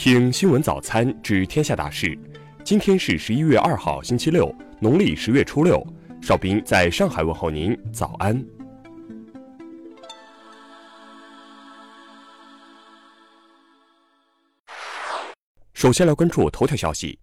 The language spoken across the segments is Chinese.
听新闻早餐知天下大事。今天是十一月二号，星期六，农历十月初六。邵兵在上海问候您，早安。首先来关注头条消息：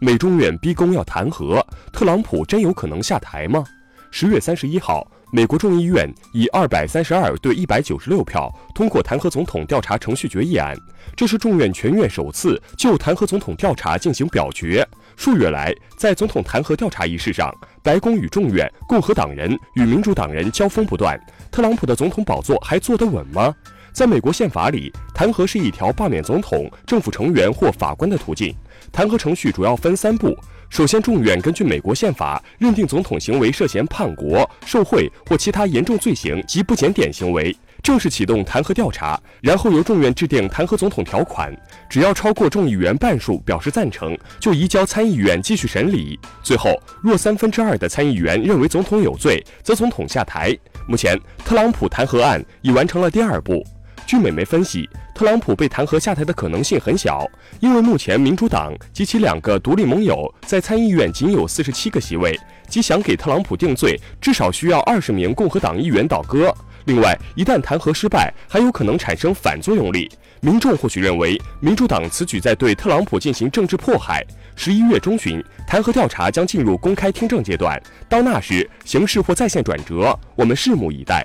美中院逼宫要弹劾特朗普，真有可能下台吗？十月三十一号。美国众议院以二百三十二对一百九十六票通过弹劾总统调查程序决议案，这是众院全院首次就弹劾总统调查进行表决。数月来，在总统弹劾调查仪式上，白宫与众院共和党人与民主党人交锋不断。特朗普的总统宝座还坐得稳吗？在美国宪法里，弹劾是一条罢免总统、政府成员或法官的途径。弹劾程序主要分三步。首先，众院根据美国宪法认定总统行为涉嫌叛国、受贿或其他严重罪行及不检点行为，正式启动弹劾调查。然后由众院制定弹劾总统条款，只要超过众议员半数表示赞成，就移交参议院继续审理。最后，若三分之二的参议员认为总统有罪，则总统下台。目前，特朗普弹劾案已完成了第二步。据美媒分析，特朗普被弹劾下台的可能性很小，因为目前民主党及其两个独立盟友在参议院仅有四十七个席位，即想给特朗普定罪，至少需要二十名共和党议员倒戈。另外，一旦弹劾失败，还有可能产生反作用力。民众或许认为，民主党此举在对特朗普进行政治迫害。十一月中旬，弹劾调查将进入公开听证阶段，到那时，形势或再现转折，我们拭目以待。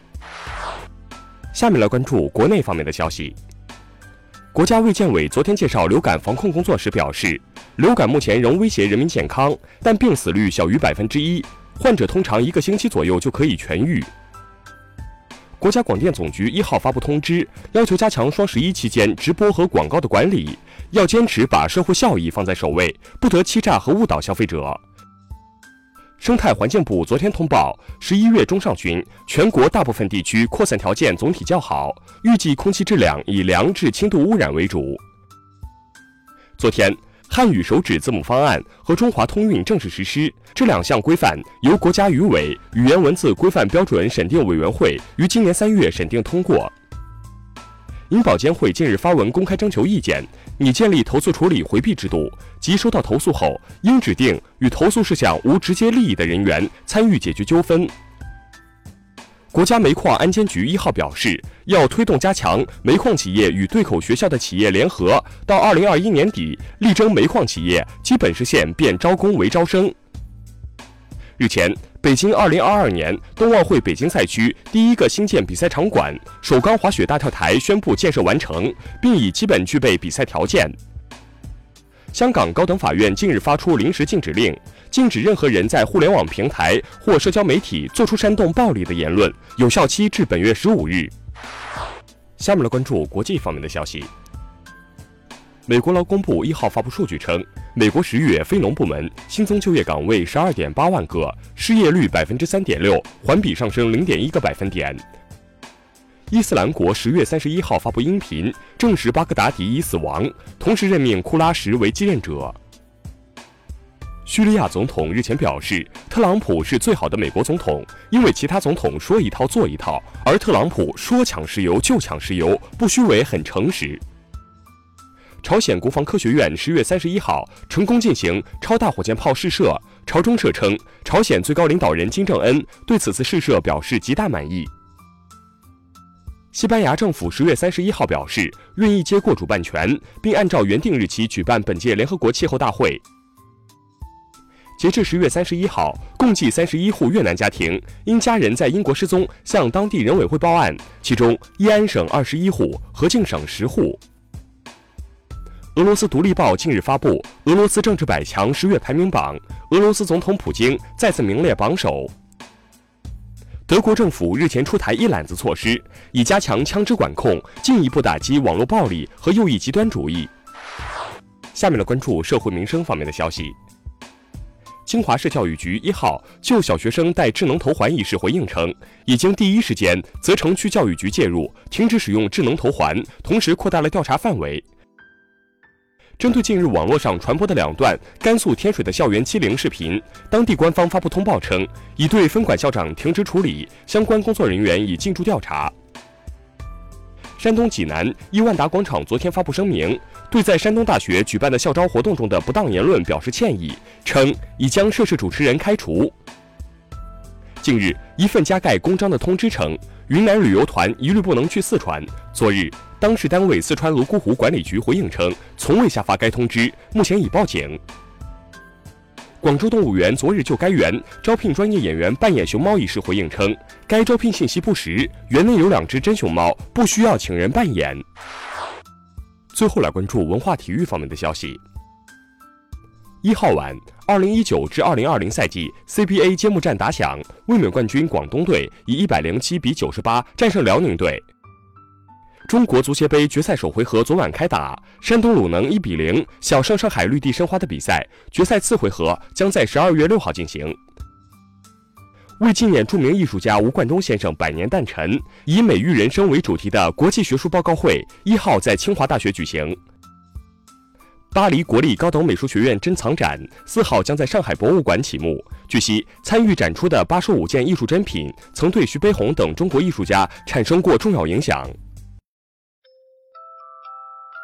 下面来关注国内方面的消息。国家卫健委昨天介绍流感防控工作时表示，流感目前仍威胁人民健康，但病死率小于百分之一，患者通常一个星期左右就可以痊愈。国家广电总局一号发布通知，要求加强双十一期间直播和广告的管理，要坚持把社会效益放在首位，不得欺诈和误导消费者。生态环境部昨天通报，十一月中上旬，全国大部分地区扩散条件总体较好，预计空气质量以良至轻度污染为主。昨天，汉语手指字母方案和中华通韵正式实施，这两项规范由国家语委语言文字规范标准审定委员会于今年三月审定通过。银保监会近日发文公开征求意见，拟建立投诉处理回避制度，即收到投诉后，应指定与投诉事项无直接利益的人员参与解决纠纷。国家煤矿安监局一号表示，要推动加强煤矿企业与对口学校的企业联合，到二零二一年底，力争煤矿企业基本实现变招工为招生。日前。北京二零二二年冬奥会北京赛区第一个新建比赛场馆首钢滑雪大跳台宣布建设完成，并已基本具备比赛条件。香港高等法院近日发出临时禁止令，禁止任何人在互联网平台或社交媒体做出煽动暴力的言论，有效期至本月十五日。下面来关注国际方面的消息。美国劳工部一号发布数据称，美国十月非农部门新增就业岗位十二点八万个，失业率百分之三点六，环比上升零点一个百分点。伊斯兰国十月三十一号发布音频，证实巴格达迪已死亡，同时任命库拉什为继任者。叙利亚总统日前表示，特朗普是最好的美国总统，因为其他总统说一套做一套，而特朗普说抢石油就抢石油，不虚伪，很诚实。朝鲜国防科学院十月三十一号成功进行超大火箭炮试射。朝中社称，朝鲜最高领导人金正恩对此次试射表示极大满意。西班牙政府十月三十一号表示，愿意接过主办权，并按照原定日期举办本届联合国气候大会。截至十月三十一号，共计三十一户越南家庭因家人在英国失踪，向当地人委会报案，其中义安省二十一户，河静省十户。俄罗斯独立报近日发布俄罗斯政治百强十月排名榜，俄罗斯总统普京再次名列榜首。德国政府日前出台一揽子措施，以加强枪支管控，进一步打击网络暴力和右翼极端主义。下面来关注社会民生方面的消息。清华市教育局一号就小学生戴智能头环一事回应称，已经第一时间责成区教育局介入，停止使用智能头环，同时扩大了调查范围。针对近日网络上传播的两段甘肃天水的校园欺凌视频，当地官方发布通报称，已对分管校长停职处理，相关工作人员已进驻调查。山东济南伊万达广场昨天发布声明，对在山东大学举办的校招活动中的不当言论表示歉意，称已将涉事主持人开除。近日，一份加盖公章的通知称，云南旅游团一律不能去四川。昨日，当事单位四川泸沽湖管理局回应称，从未下发该通知，目前已报警。广州动物园昨日就该园招聘专业演员扮演熊猫一事回应称，该招聘信息不实，园内有两只真熊猫，不需要请人扮演。最后来关注文化体育方面的消息。一号晚，二零一九至二零二零赛季 CBA 揭幕战打响，卫冕冠军广东队以一百零七比九十八战胜辽宁队。中国足协杯决赛首回合昨晚开打，山东鲁能一比零小胜上海绿地申花的比赛，决赛次回合将在十二月六号进行。为纪念著名艺术家吴冠中先生百年诞辰，以“美育人生”为主题的国际学术报告会一号在清华大学举行。巴黎国立高等美术学院珍藏展四号将在上海博物馆启幕。据悉，参与展出的八十五件艺术珍品曾对徐悲鸿等中国艺术家产生过重要影响。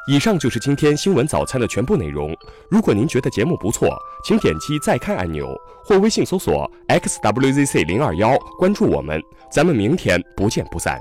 以上就是今天新闻早餐的全部内容。如果您觉得节目不错，请点击再看按钮或微信搜索 xwzc 零二幺关注我们。咱们明天不见不散。